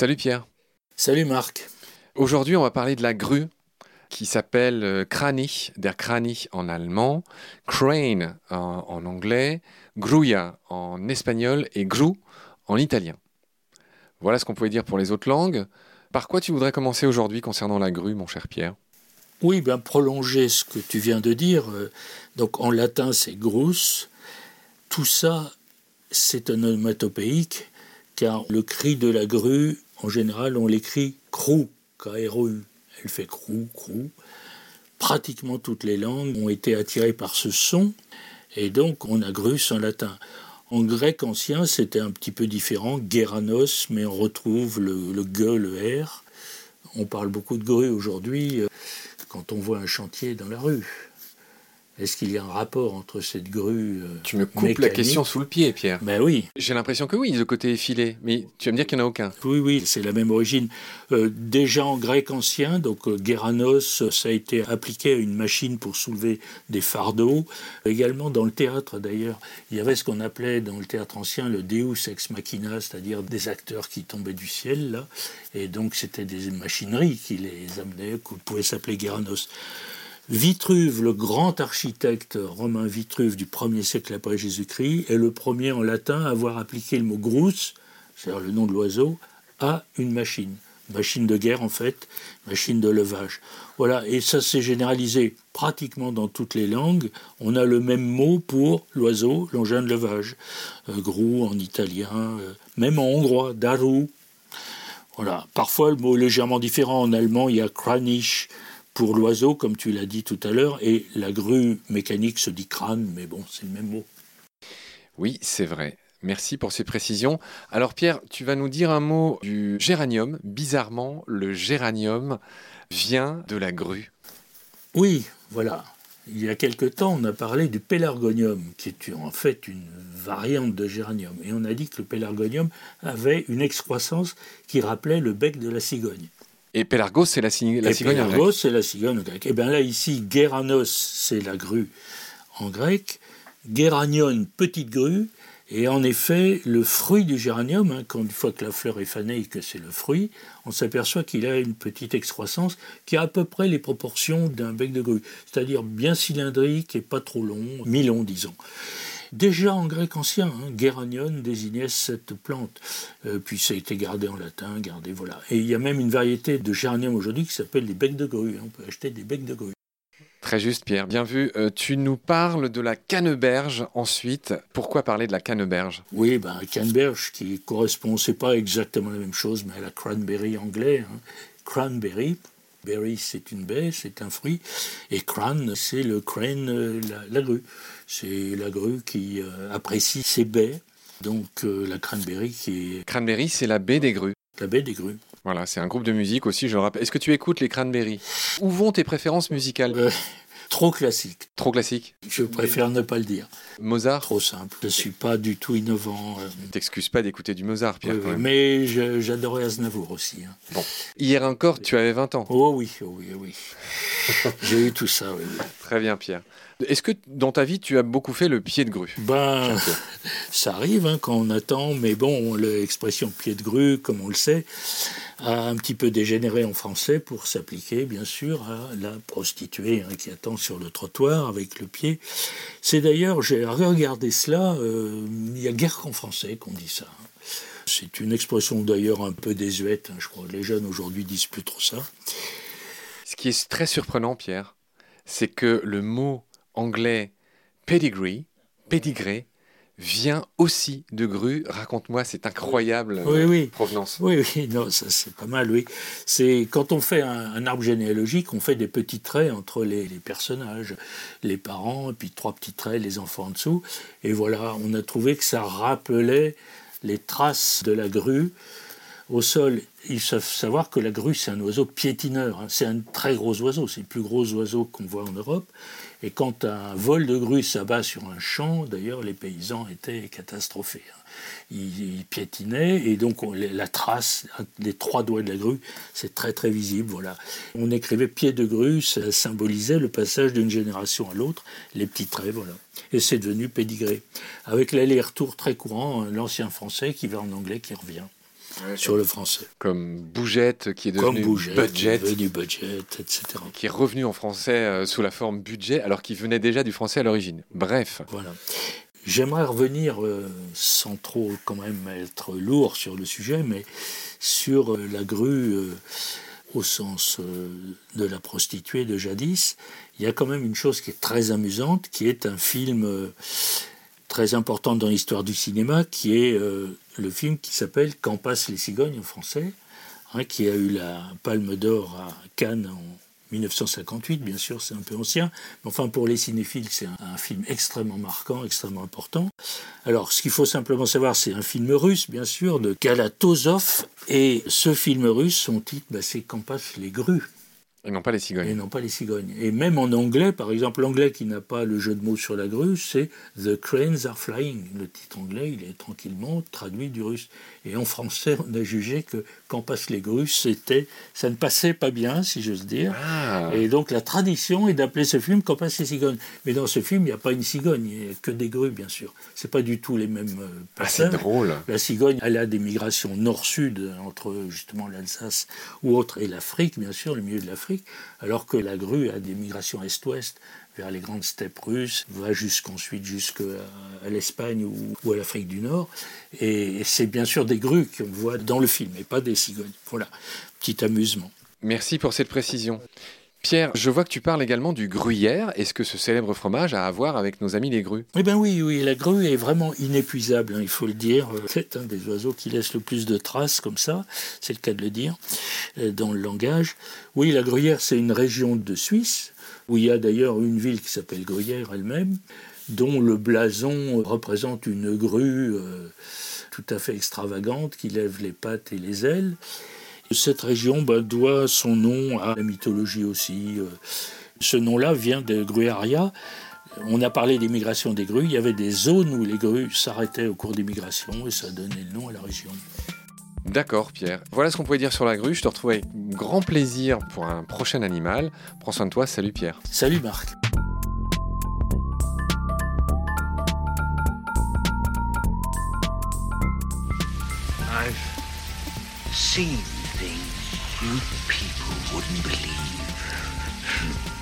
Salut Pierre. Salut Marc. Aujourd'hui, on va parler de la grue qui s'appelle euh, Kranich, der Kranich en allemand, Crane en, anglais, Gruya en espagnol et Gru en italien. Voilà ce qu'on pouvait dire pour les autres langues. Par quoi tu voudrais commencer aujourd'hui concernant la grue, mon cher Pierre? Oui, bien prolonger ce que tu viens de dire. Euh, donc en latin, c'est grus. Tout ça, c'est un onomatopéique, car le cri de la grue, en général, on l'écrit crou, K-R-O-U. Elle fait crou, crou. Pratiquement toutes les langues ont été attirées par ce son, et donc on a grus en latin. En grec ancien, c'était un petit peu différent, Guéranos, mais on retrouve le, le G, le R. On parle beaucoup de grue aujourd'hui euh, quand on voit un chantier dans la rue. Est-ce qu'il y a un rapport entre cette grue euh, Tu me coupes la question sous le pied, Pierre. Ben oui. J'ai l'impression que oui, le côté effilé, mais tu vas me dire qu'il n'y en a aucun. Oui, oui, c'est la même origine. Euh, déjà en grec ancien, donc euh, ça a été appliqué à une machine pour soulever des fardeaux. Également dans le théâtre, d'ailleurs, il y avait ce qu'on appelait dans le théâtre ancien le deus ex machina, c'est-à-dire des acteurs qui tombaient du ciel, là. Et donc c'était des machineries qui les amenaient, qu'on pouvait s'appeler Guéranos. Vitruve, le grand architecte romain Vitruve du 1er siècle après Jésus-Christ, est le premier en latin à avoir appliqué le mot grus, c'est-à-dire le nom de l'oiseau, à une machine. Machine de guerre en fait, machine de levage. Voilà, et ça s'est généralisé pratiquement dans toutes les langues. On a le même mot pour l'oiseau, l'engin de levage. Euh, grou en italien, euh, même en hongrois, daru. Voilà, parfois le mot est légèrement différent. En allemand, il y a kranisch pour l'oiseau, comme tu l'as dit tout à l'heure, et la grue mécanique se dit crâne, mais bon, c'est le même mot. Oui, c'est vrai. Merci pour ces précisions. Alors Pierre, tu vas nous dire un mot du géranium. Bizarrement, le géranium vient de la grue. Oui, voilà. Il y a quelque temps, on a parlé du pélargonium, qui est en fait une variante de géranium. Et on a dit que le pélargonium avait une excroissance qui rappelait le bec de la cigogne. Et Pélargos, c'est la, cigogne la cigogne Pélargos, c'est la cigogne grecque. Et eh bien là, ici, Guéranos, c'est la grue en grec. Géranion, petite grue. Et en effet, le fruit du géranium, hein, quand une fois que la fleur est fanée et que c'est le fruit, on s'aperçoit qu'il a une petite excroissance qui a à peu près les proportions d'un bec de grue, c'est-à-dire bien cylindrique et pas trop long, mi-long disons. Déjà en grec ancien, hein, Géranion désignait cette plante. Euh, puis ça a été gardé en latin, gardé, voilà. Et il y a même une variété de géranium aujourd'hui qui s'appelle les becs de grue. On peut acheter des becs de grue. Très juste, Pierre. Bien vu. Euh, tu nous parles de la canneberge ensuite. Pourquoi parler de la canneberge? Oui, ben, canneberge qui correspond, c'est pas exactement la même chose, mais à la cranberry anglais. Hein. Cranberry, berry c'est une baie, c'est un fruit, et cran c'est le crane, euh, la grue. C'est la grue qui euh, apprécie ses baies. Donc euh, la cranberry qui est... Cranberry, c'est la baie des grues. La baie des grues. Voilà, c'est un groupe de musique aussi, je le rappelle. Est-ce que tu écoutes les cranberries? Où vont tes préférences musicales? Euh, Trop classique. Trop classique Je préfère ne pas le dire. Mozart Trop simple. Je ne suis pas du tout innovant. Ne t'excuses pas d'écouter du Mozart, Pierre. mais j'adorais Aznavour aussi. Hein. Bon. Hier encore, tu avais 20 ans. Oh oui, oh oui, oh oui. J'ai eu tout ça, oui. Très bien, Pierre. Est-ce que dans ta vie, tu as beaucoup fait le pied de grue? Ben, ça arrive hein, quand on attend, mais bon, l'expression pied de grue, comme on le sait, a un petit peu dégénéré en français pour s'appliquer, bien sûr, à la prostituée hein, qui attend sur le trottoir avec le pied. C'est d'ailleurs, j'ai regardé cela, euh, il y a guère qu'en français qu'on dit ça. Hein. C'est une expression d'ailleurs un peu désuète, je crois que les jeunes aujourd'hui disent plus trop ça. Ce qui est très surprenant, Pierre, c'est que le mot anglais pedigree, pédigré, vient aussi de grue. Raconte-moi cette incroyable oui, provenance. Oui, oui, non, c'est pas mal, oui. C'est quand on fait un, arbre généalogique, on fait des petits traits entre les, les, personnages, les parents, et puis trois petits traits, les enfants en dessous. Et voilà, on a trouvé que ça rappelait les traces de la grue au sol, il faut savoir que la grue, c'est un oiseau piétineur. Hein. C'est un très gros oiseau, c'est le plus gros oiseau qu'on voit en Europe. Et quand un vol de grue s'abat sur un champ, d'ailleurs, les paysans étaient catastrophés. Hein. Ils, piétinaient et donc la trace, les trois doigts de la grue, c'est très très visible. Voilà. On écrivait pied de grue, ça symbolisait le passage d'une génération à l'autre, les petits traits, voilà. Et c'est devenu pédigré. Avec l'aller-retour très courant, l'ancien français qui va en anglais qui revient. Sur le français. Comme Bougette qui est devenu budget, qui budget, etc. Qui est revenu en français euh, sous la forme budget alors qu'il venait déjà du français à l'origine. Bref. Voilà. J'aimerais revenir, euh, sans trop quand même être lourd sur le sujet, mais sur euh, la grue au sens de la prostituée de jadis. Il y a quand même une chose qui est très amusante, qui est un film très important dans l'histoire du cinéma, qui est le film qui s'appelle Quand passent les cigognes en français, hein, qui a eu la Palme d'Or à Cannes en 1958, bien sûr, c'est un peu ancien, mais enfin pour les cinéphiles, c'est un, film extrêmement marquant, extrêmement important. Alors, ce qu'il faut simplement savoir, c'est un film russe, bien sûr, de Kalatozov, et ce film russe, son titre, bah, c'est Quand passent les grues. Et non pas les cigognes. Et non pas les cigognes. Et même en anglais, par exemple, l'anglais qui n'a pas le jeu de mots sur la grue, c'est The Cranes Are Flying. Le titre anglais, il est tranquillement traduit du russe. Et en français, on a jugé que quand passent les grues, c'était, ça ne passait pas bien, si j'ose dire. Ah. Et donc la tradition est d'appeler ce film Quand passent les cigognes. Mais dans ce film, il n'y a pas une cigogne, il n'y a que des grues, bien sûr. C'est pas du tout les mêmes euh, ah, c'est drôle. La cigogne, elle a des migrations nord-sud entre justement l'Alsace ou autre, et l'Afrique, bien sûr, le milieu de l'Afrique, alors que la grue a des migrations est-ouest vers les grandes steppes russes, va jusqu'ensuite jusqu'à l'Espagne ou, à l'Afrique du Nord. Et, c'est bien sûr des grues qu'on voit dans le film, et pas des cigognes. Voilà, petit amusement. Merci pour cette précision. Pierre, je vois que tu parles également du gruyère. Est-ce que ce célèbre fromage a à voir avec nos amis les grues? Eh bien oui, oui, la grue est vraiment inépuisable, hein, il faut le dire. C'est un des oiseaux qui laisse le plus de traces comme ça, c'est le cas de le dire, euh, dans le langage. Oui, la gruyère, c'est une région de Suisse, où il y a d'ailleurs une ville qui s'appelle Gruyère elle-même, dont le blason représente une grue euh, tout à fait extravagante qui lève les pattes et les ailes. Cette région bah, doit son nom à la mythologie aussi. Euh. Ce nom-là vient de Gruaria. On a parlé des migrations des grues. Il y avait des zones où les grues s'arrêtaient au cours des migrations et ça donnait le nom à la région. D'accord, Pierre. Voilà ce qu'on pouvait dire sur la grue. Je te retrouve avec grand plaisir pour un prochain animal. Prends soin de toi. Salut, Pierre. Salut, Marc. I've seen things you people wouldn't believe.